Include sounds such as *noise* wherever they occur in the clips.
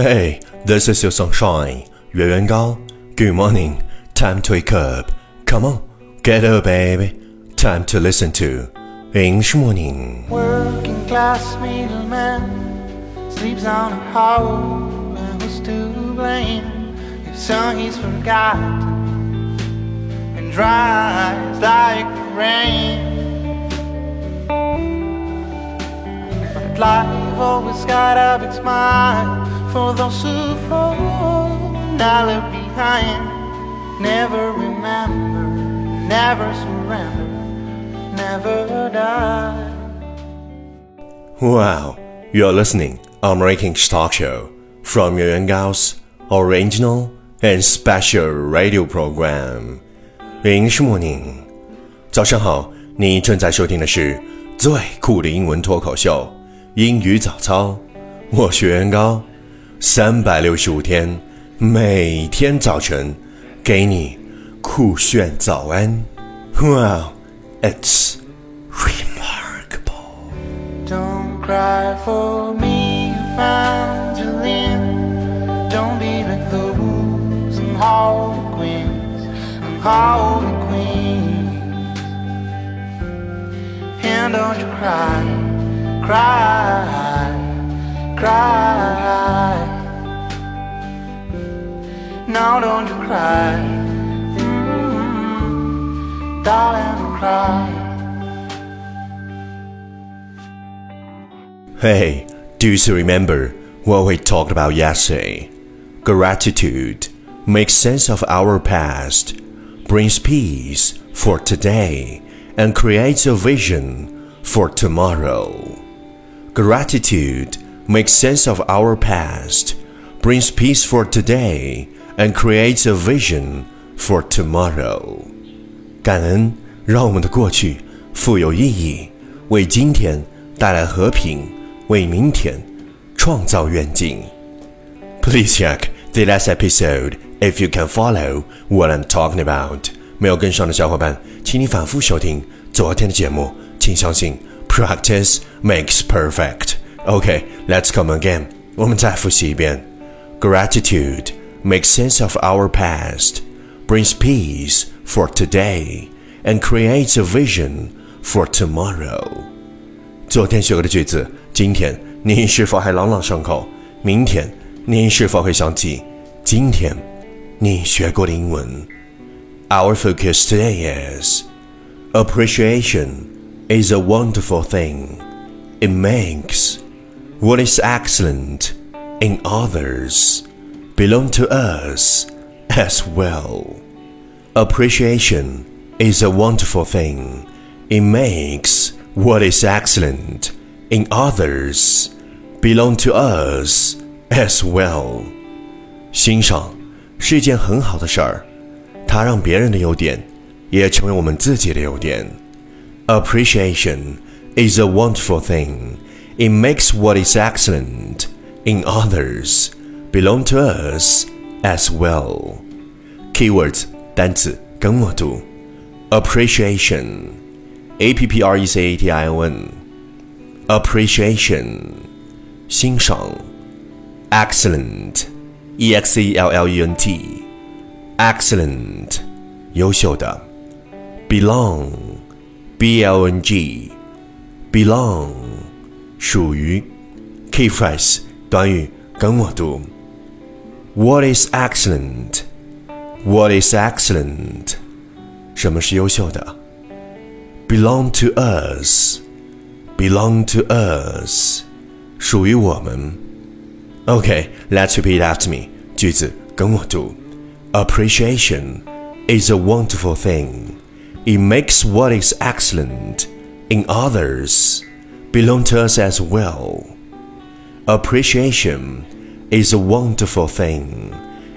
Hey, this is your sunshine, Yuan Yuan Gao. Good morning. Time to wake up. Come on, get up, baby. Time to listen to English morning. Working class middleman sleeps on a howl, and who's to blame if song is forgotten and dries like rain? But life always got up its mind for those who fall, not left behind. Never remember, never surrender, never die. Wow, you're listening American Talk Show from Yuan Gao's original and special radio program English Morning. 早上好，你正在收听的是最酷的英文脱口秀英语早操。我是袁高， 三百六十五天，每天早晨给你酷炫早安。Wow, it's remarkable. Don't cry for me, Evangeline. Don't be like those and all the queens and all the queens. And don't you cry, cry, cry. No, don't you cry, mm, darling, don't cry. Hey, do you remember what we talked about yesterday? Gratitude makes sense of our past, brings peace for today, and creates a vision for tomorrow. Gratitude makes sense of our past, brings peace for today, and creates a vision for tomorrow. 感恩让我们的过去富有意义，为今天带来和平，为明天创造愿景。Please check the last episode if you can follow what I'm talking about。没有跟上的小伙伴，请你反复收听昨天的节目。请相信，practice makes perfect。 OK，let's、come again。我们再复习一遍。Gratitude makes sense of our past, brings peace for today, and creates a vision for tomorrow. 昨天学过的句子，今天你是否还朗朗上口？明天你是否会想起今天你学过的英文？Our focus today is appreciation is a wonderful thing. It makes what is excellent in others belong to us as well. Appreciation is a wonderful thing. It makes what is excellent in others belong to us as well. 欣赏是一件很好的事儿，它让别人的优点也成为我们自己的优点。Appreciation is a wonderful thing. It makes what is excellent in others belong to us as well. Keywords 单词跟我读：appreciation, a p p r e c a t i o n, appreciation 欣赏；excellent, e x e l l e n t, excellent 优秀的；belong, b l n g, belong 属于；key phrase 短语跟我读。What is excellent? What is excellent? 什么是优秀的？Belong to us. Belong to us. 属于我们。Okay, let's repeat after me. 句子跟我读。Appreciation is a wonderful thing. It makes what is excellent in others belong to us as well. Appreciation is a wonderful thing.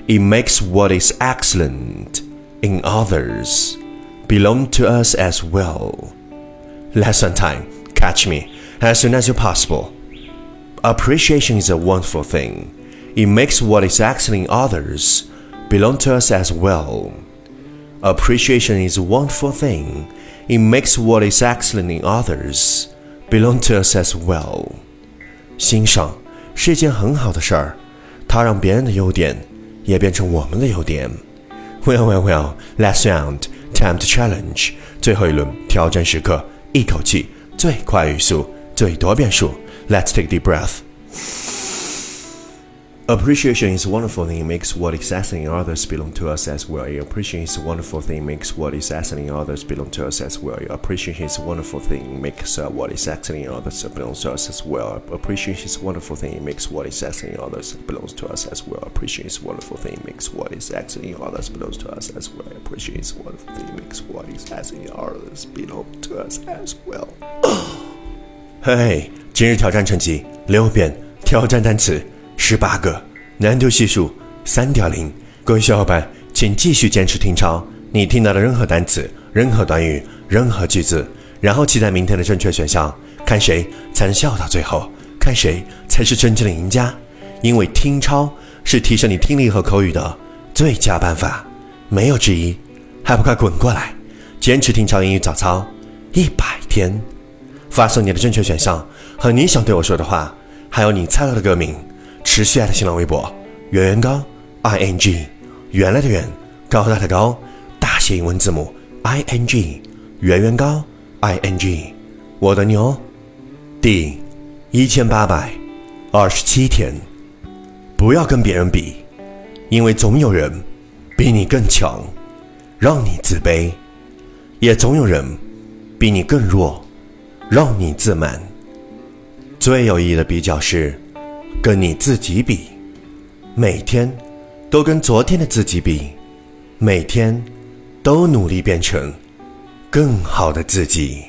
It makes what is excellent in others belong to us as well. Lesson time. Catch me as soon as you're possible. Appreciation is a wonderful thing. It makes what is excellent in others belong to us as well. Appreciation is a wonderful thing. It makes what is excellent in others belong to us as well. 欣赏是一件很好的事儿，它让别人的优点也变成我们的优点。Well, well, well. Last round, time to challenge. 最后一轮挑战时刻，一口气最快语速，最多变数。Let's take deep breath. Appreciation is a wonderful thing. It makes what is excellent in others belong to us as well. Appreciation is a wonderful thing. It makes what is excellent in others belong to us as well. Appreciation is a wonderful thing. It makes uh, what is excellent in others belong to us as well. Appreciation is a wonderful thing. It makes what is excellent in others belongs to us as well. Appreciation is a wonderful thing. It makes what is excellent in others belongs to us as well. Appreciation is a wonderful thing. It makes what is excellent in others belong to us as well. *coughs* 嘿，今日挑战成绩六遍，挑战单词 十八个，难度系数三点零。各位小伙伴，请继续坚持听抄你听到的任何单词、任何短语、任何句子，然后期待明天的正确选项，看谁才能笑到最后，看谁才是真正的赢家。因为听抄是提升你听力和口语的最佳办法，没有之一。还不快滚过来，坚持听抄英语早操一百天！发送你的正确选项和你想对我说的话，还有你猜到的歌名，持续爱的新浪微博圆圆高 i n g 原来的圆高大的高大写英文字母 i n g 圆圆高 i n g 我的牛第一千八百二十七天，不要跟别人比，因为总有人比你更强，让你自卑；也总有人比你更弱。让你自满。最有意义的比较是跟你自己比，每天都跟昨天的自己比，每天都努力变成更好的自己。